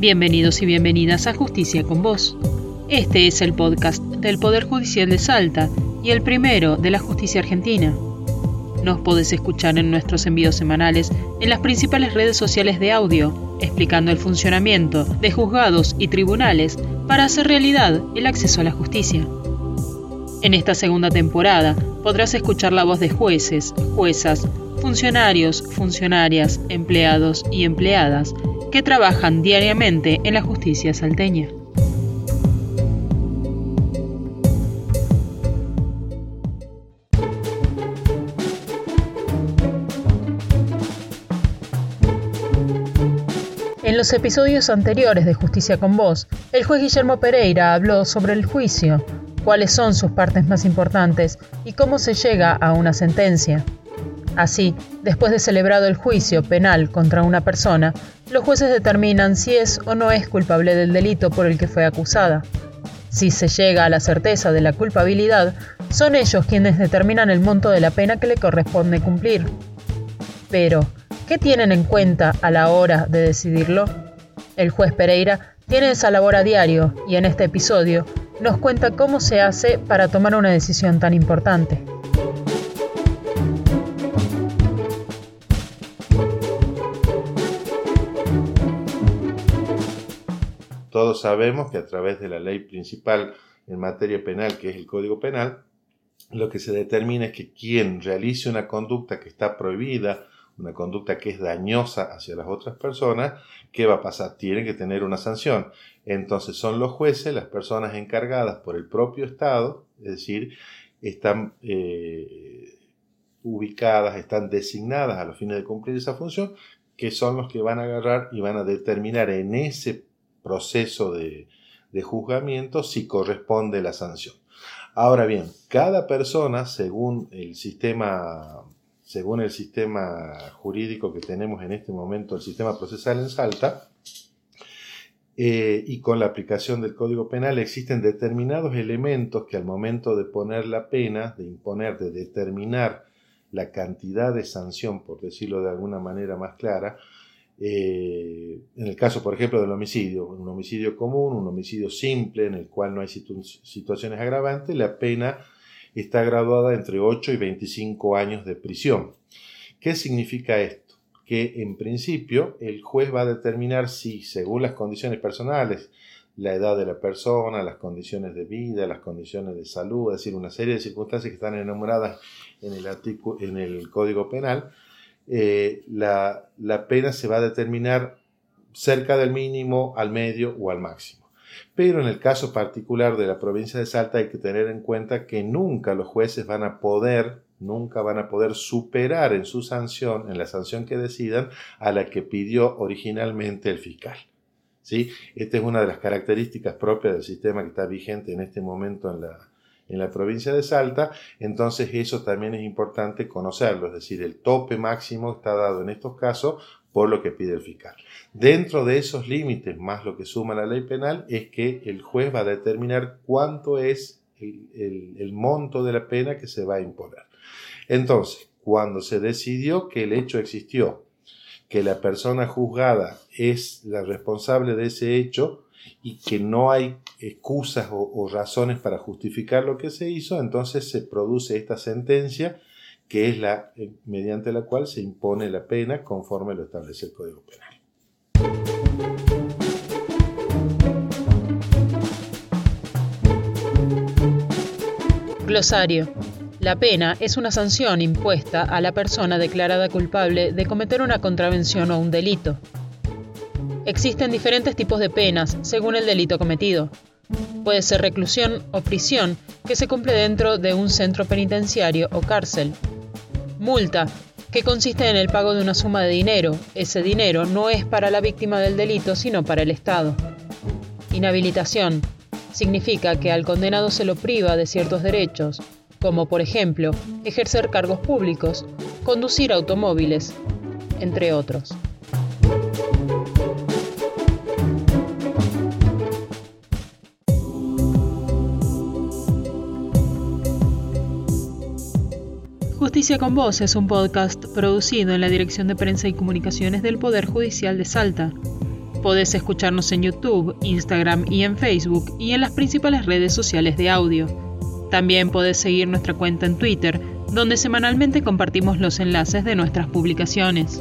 Bienvenidos y bienvenidas a Justicia con Vos. Este es el podcast del Poder Judicial de Salta y el primero de la justicia argentina. Nos podés escuchar en nuestros envíos semanales en las principales redes sociales de audio, explicando el funcionamiento de juzgados y tribunales para hacer realidad el acceso a la justicia. En esta segunda temporada podrás escuchar la voz de jueces, juezas, funcionarios, funcionarias, empleados y empleadas que trabajan diariamente en la justicia salteña. En los episodios anteriores de Justicia con Vos, el juez Guillermo Pereira habló sobre el juicio, cuáles son sus partes más importantes y cómo se llega a una sentencia. Así, después de celebrado el juicio penal contra una persona, los jueces determinan si es o no es culpable del delito por el que fue acusada. Si se llega a la certeza de la culpabilidad, son ellos quienes determinan el monto de la pena que le corresponde cumplir. Pero, ¿qué tienen en cuenta a la hora de decidirlo? El juez Pereira tiene esa labor a diario y en este episodio nos cuenta cómo se hace para tomar una decisión tan importante. Todos sabemos que a través de la ley principal en materia penal, que es el Código Penal, lo que se determina es que quien realice una conducta que está prohibida, una conducta que es dañosa hacia las otras personas, ¿qué va a pasar? Tiene que tener una sanción. Entonces son los jueces, las personas encargadas por el propio Estado, es decir, están eh, ubicadas, están designadas a los fines de cumplir esa función, que son los que van a agarrar y van a determinar en ese proceso de, juzgamiento si corresponde la sanción. Ahora bien, cada persona, según el sistema, según el sistema jurídico que tenemos en este momento, el sistema procesal en Salta, eh, y con la aplicación del Código Penal existen determinados elementos que al momento de poner la pena, de imponer, de determinar la cantidad de sanción, por decirlo de alguna manera más clara, eh, en el caso, por ejemplo, del homicidio, un homicidio común, un homicidio simple en el cual no hay situaciones agravantes, la pena está graduada entre 8 y 25 años de prisión. ¿Qué significa esto? Que en principio el juez va a determinar si, según las condiciones personales, la edad de la persona, las condiciones de vida, las condiciones de salud, es decir, una serie de circunstancias que están enumeradas en el, en el Código Penal, eh, la, pena se va a determinar cerca del mínimo, al medio o al máximo. Pero en el caso particular de la provincia de Salta hay que tener en cuenta que nunca los jueces van a poder, nunca van a poder superar en su sanción, en la sanción que decidan, a la que pidió originalmente el fiscal. ¿Sí? Esta es una de las características propias del sistema que está vigente en este momento en la, en la provincia de Salta, entonces eso también es importante conocerlo, es decir, el tope máximo está dado en estos casos por lo que pide el fiscal. Dentro de esos límites, más lo que suma la ley penal, es que el juez va a determinar cuánto es el, monto de la pena que se va a imponer. Entonces, cuando se decidió que el hecho existió, que la persona juzgada es la responsable de ese hecho, y que no hay excusas o, razones para justificar lo que se hizo, entonces se produce esta sentencia que es la eh, mediante la cual se impone la pena conforme lo establece el Código Penal. Glosario. La pena es una sanción impuesta a la persona declarada culpable de cometer una contravención o un delito. Existen diferentes tipos de penas según el delito cometido. Puede ser reclusión o prisión que se cumple dentro de un centro penitenciario o cárcel. Multa, que consiste en el pago de una suma de dinero. Ese dinero no es para la víctima del delito, sino para el Estado. Inhabilitación. Significa que al condenado se lo priva de ciertos derechos, como por ejemplo ejercer cargos públicos, conducir automóviles, entre otros. Justicia con Vos es un podcast producido en la Dirección de Prensa y Comunicaciones del Poder Judicial de Salta. Podés escucharnos en YouTube, Instagram y en Facebook y en las principales redes sociales de audio. También podés seguir nuestra cuenta en Twitter, donde semanalmente compartimos los enlaces de nuestras publicaciones.